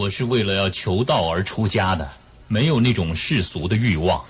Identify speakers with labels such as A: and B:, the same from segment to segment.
A: 我是为了要求道而出家的，没有那种世俗的欲望。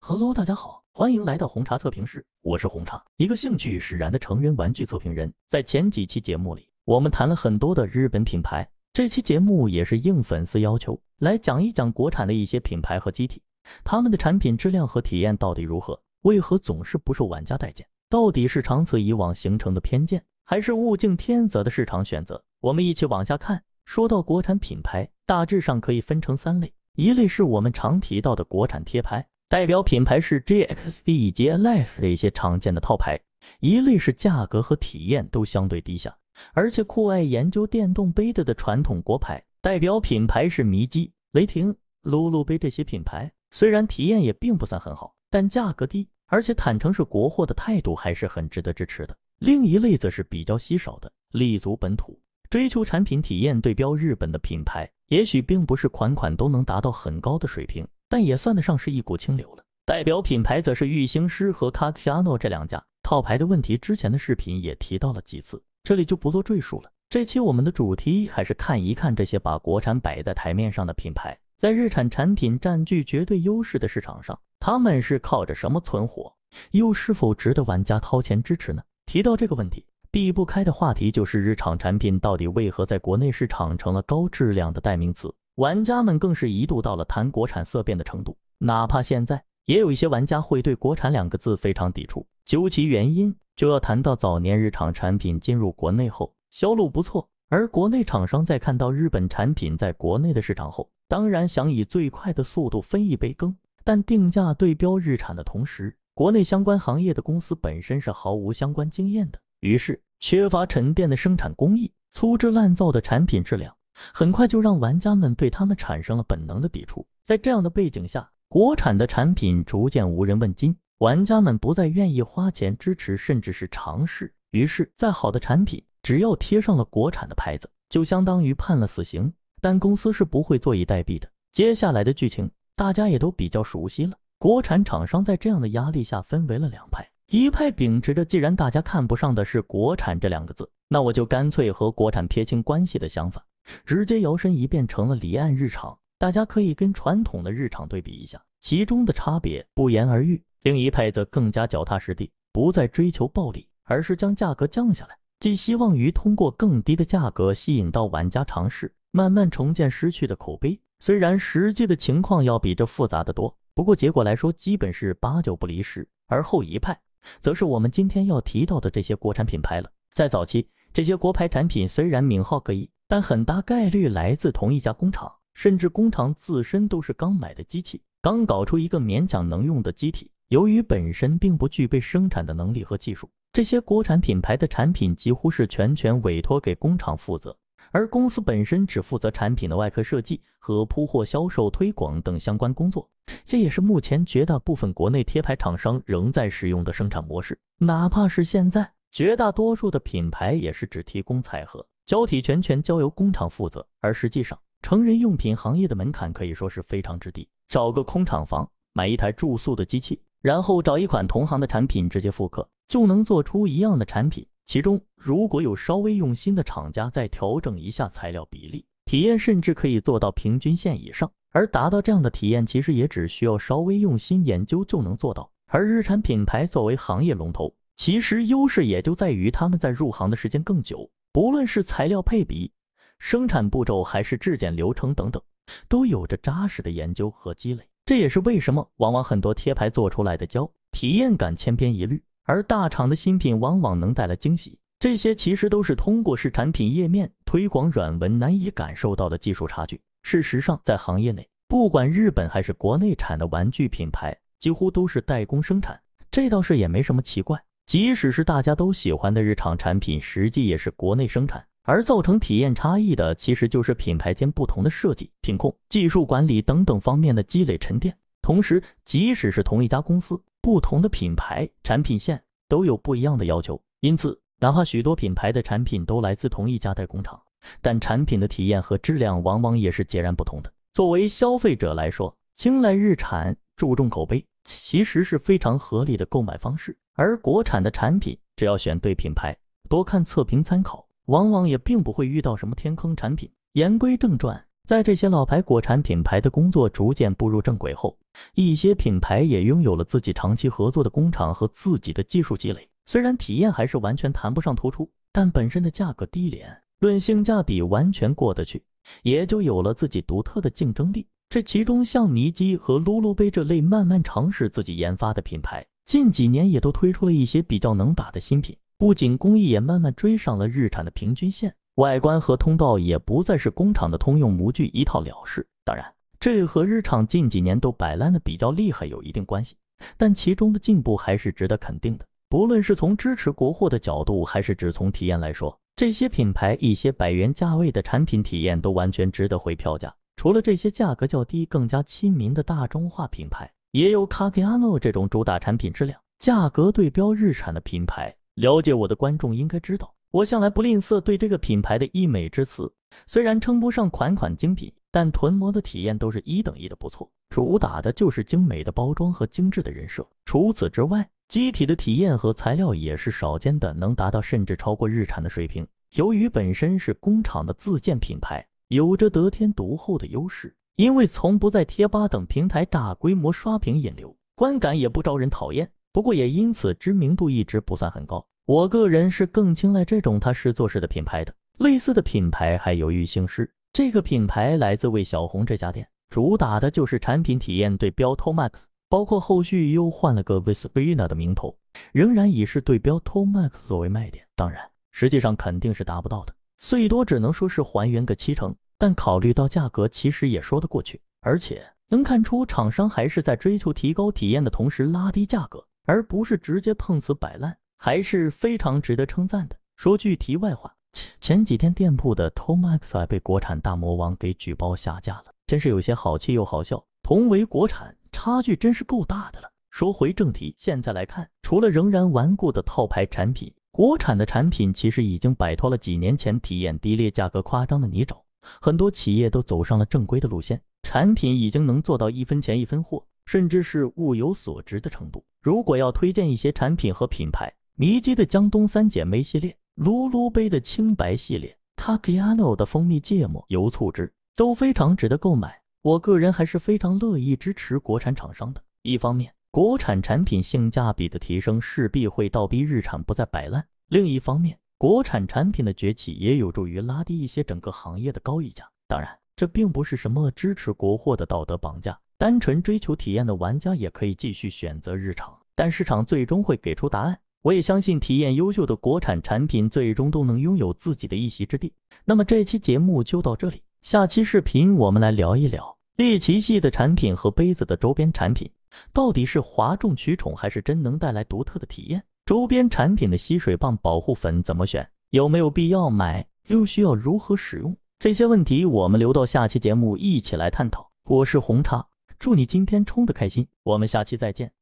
B: Hello，大家好，欢迎来到红茶测评室，我是红茶，一个兴趣使然的成人玩具测评人。在前几期节目里，我们谈了很多的日本品牌，这期节目也是应粉丝要求来讲一讲国产的一些品牌和机体，他们的产品质量和体验到底如何？为何总是不受玩家待见？到底是长此以往形成的偏见，还是物竞天择的市场选择？我们一起往下看。说到国产品牌，大致上可以分成三类，一类是我们常提到的国产贴牌，代表品牌是 JXD 以及 Life 这些常见的套牌；一类是价格和体验都相对低下，而且酷爱研究电动杯的的传统国牌，代表品牌是迷机、雷霆、露露杯这些品牌。虽然体验也并不算很好，但价格低，而且坦诚是国货的态度还是很值得支持的。另一类则是比较稀少的，立足本土。追求产品体验对标日本的品牌，也许并不是款款都能达到很高的水平，但也算得上是一股清流了。代表品牌则是玉兴师和 Kakiano 这两家套牌的问题，之前的视频也提到了几次，这里就不做赘述了。这期我们的主题还是看一看这些把国产摆在台面上的品牌，在日产产品占据绝对优势的市场上，他们是靠着什么存活，又是否值得玩家掏钱支持呢？提到这个问题。避不开的话题就是日常产品到底为何在国内市场成了高质量的代名词？玩家们更是一度到了谈国产色变的程度。哪怕现在，也有一些玩家会对“国产”两个字非常抵触。究其原因，就要谈到早年日常产品进入国内后销路不错，而国内厂商在看到日本产品在国内的市场后，当然想以最快的速度分一杯羹。但定价对标日产的同时，国内相关行业的公司本身是毫无相关经验的，于是。缺乏沉淀的生产工艺，粗制滥造的产品质量，很快就让玩家们对他们产生了本能的抵触。在这样的背景下，国产的产品逐渐无人问津，玩家们不再愿意花钱支持，甚至是尝试。于是，再好的产品，只要贴上了国产的牌子，就相当于判了死刑。但公司是不会坐以待毙的。接下来的剧情，大家也都比较熟悉了。国产厂商在这样的压力下，分为了两派。一派秉持着，既然大家看不上的是“国产”这两个字，那我就干脆和国产撇清关系的想法，直接摇身一变成了离岸日常。大家可以跟传统的日常对比一下，其中的差别不言而喻。另一派则更加脚踏实地，不再追求暴利，而是将价格降下来，寄希望于通过更低的价格吸引到玩家尝试，慢慢重建失去的口碑。虽然实际的情况要比这复杂的多，不过结果来说，基本是八九不离十。而后一派。则是我们今天要提到的这些国产品牌了。在早期，这些国牌产品虽然名号各异，但很大概率来自同一家工厂，甚至工厂自身都是刚买的机器，刚搞出一个勉强能用的机体。由于本身并不具备生产的能力和技术，这些国产品牌的产品几乎是全权委托给工厂负责。而公司本身只负责产品的外壳设计和铺货、销售、推广等相关工作，这也是目前绝大部分国内贴牌厂商仍在使用的生产模式。哪怕是现在，绝大多数的品牌也是只提供彩盒，胶体全权交由工厂负责。而实际上，成人用品行业的门槛可以说是非常之低，找个空厂房，买一台注塑的机器，然后找一款同行的产品直接复刻，就能做出一样的产品。其中如果有稍微用心的厂家再调整一下材料比例，体验甚至可以做到平均线以上。而达到这样的体验，其实也只需要稍微用心研究就能做到。而日产品牌作为行业龙头，其实优势也就在于他们在入行的时间更久，不论是材料配比、生产步骤还是质检流程等等，都有着扎实的研究和积累。这也是为什么往往很多贴牌做出来的胶体验感千篇一律。而大厂的新品往往能带来惊喜，这些其实都是通过是产品页面推广软文难以感受到的技术差距。事实上，在行业内，不管日本还是国内产的玩具品牌，几乎都是代工生产，这倒是也没什么奇怪。即使是大家都喜欢的日常产品，实际也是国内生产，而造成体验差异的，其实就是品牌间不同的设计、品控、技术管理等等方面的积累沉淀。同时，即使是同一家公司，不同的品牌产品线都有不一样的要求。因此，哪怕许多品牌的产品都来自同一家代工厂，但产品的体验和质量往往也是截然不同的。作为消费者来说，青睐日产、注重口碑，其实是非常合理的购买方式。而国产的产品，只要选对品牌，多看测评参考，往往也并不会遇到什么天坑产品。言归正传，在这些老牌国产品牌的工作逐渐步入正轨后，一些品牌也拥有了自己长期合作的工厂和自己的技术积累。虽然体验还是完全谈不上突出，但本身的价格低廉，论性价比完全过得去，也就有了自己独特的竞争力。这其中，像尼基和噜噜杯这类慢慢尝试自己研发的品牌，近几年也都推出了一些比较能打的新品。不仅工艺也慢慢追上了日产的平均线，外观和通道也不再是工厂的通用模具一套了事。当然，这和日厂近几年都摆烂的比较厉害有一定关系，但其中的进步还是值得肯定的。不论是从支持国货的角度，还是只从体验来说，这些品牌一些百元价位的产品体验都完全值得回票价。除了这些价格较低、更加亲民的大众化品牌，也有卡皮亚诺这种主打产品质量、价格对标日产的品牌。了解我的观众应该知道，我向来不吝啬对这个品牌的溢美之词。虽然称不上款款精品，但囤模的体验都是一等一的不错。主打的就是精美的包装和精致的人设。除此之外，机体的体验和材料也是少见的，能达到甚至超过日产的水平。由于本身是工厂的自建品牌。有着得天独厚的优势，因为从不在贴吧等平台大规模刷屏引流，观感也不招人讨厌。不过也因此知名度一直不算很高。我个人是更青睐这种踏实做事的品牌的。类似的品牌还有玉兴师，这个品牌来自魏小红这家店，主打的就是产品体验对标 Tomax，包括后续又换了个 Vesprina 的名头，仍然以是对标 Tomax 作为卖点。当然，实际上肯定是达不到的。最多只能说是还原个七成，但考虑到价格，其实也说得过去。而且能看出厂商还是在追求提高体验的同时拉低价格，而不是直接碰瓷摆烂，还是非常值得称赞的。说句题外话，前几天店铺的 Tomax 被国产大魔王给举报下架了，真是有些好气又好笑。同为国产，差距真是够大的了。说回正题，现在来看，除了仍然顽固的套牌产品。国产的产品其实已经摆脱了几年前体验低劣、价格夸张的泥沼，很多企业都走上了正规的路线，产品已经能做到一分钱一分货，甚至是物有所值的程度。如果要推荐一些产品和品牌，迷姬的江东三姐妹系列、噜噜杯的清白系列、卡基亚诺的蜂蜜芥末油醋汁都非常值得购买。我个人还是非常乐意支持国产厂商的，一方面。国产产品性价比的提升势必会倒逼日产不再摆烂。另一方面，国产产品的崛起也有助于拉低一些整个行业的高溢价。当然，这并不是什么支持国货的道德绑架。单纯追求体验的玩家也可以继续选择日厂，但市场最终会给出答案。我也相信，体验优秀的国产产品最终都能拥有自己的一席之地。那么这期节目就到这里，下期视频我们来聊一聊猎奇系的产品和杯子的周边产品。到底是哗众取宠，还是真能带来独特的体验？周边产品的吸水棒、保护粉怎么选？有没有必要买？又需要如何使用？这些问题我们留到下期节目一起来探讨。我是红茶，祝你今天冲的开心，我们下期再见。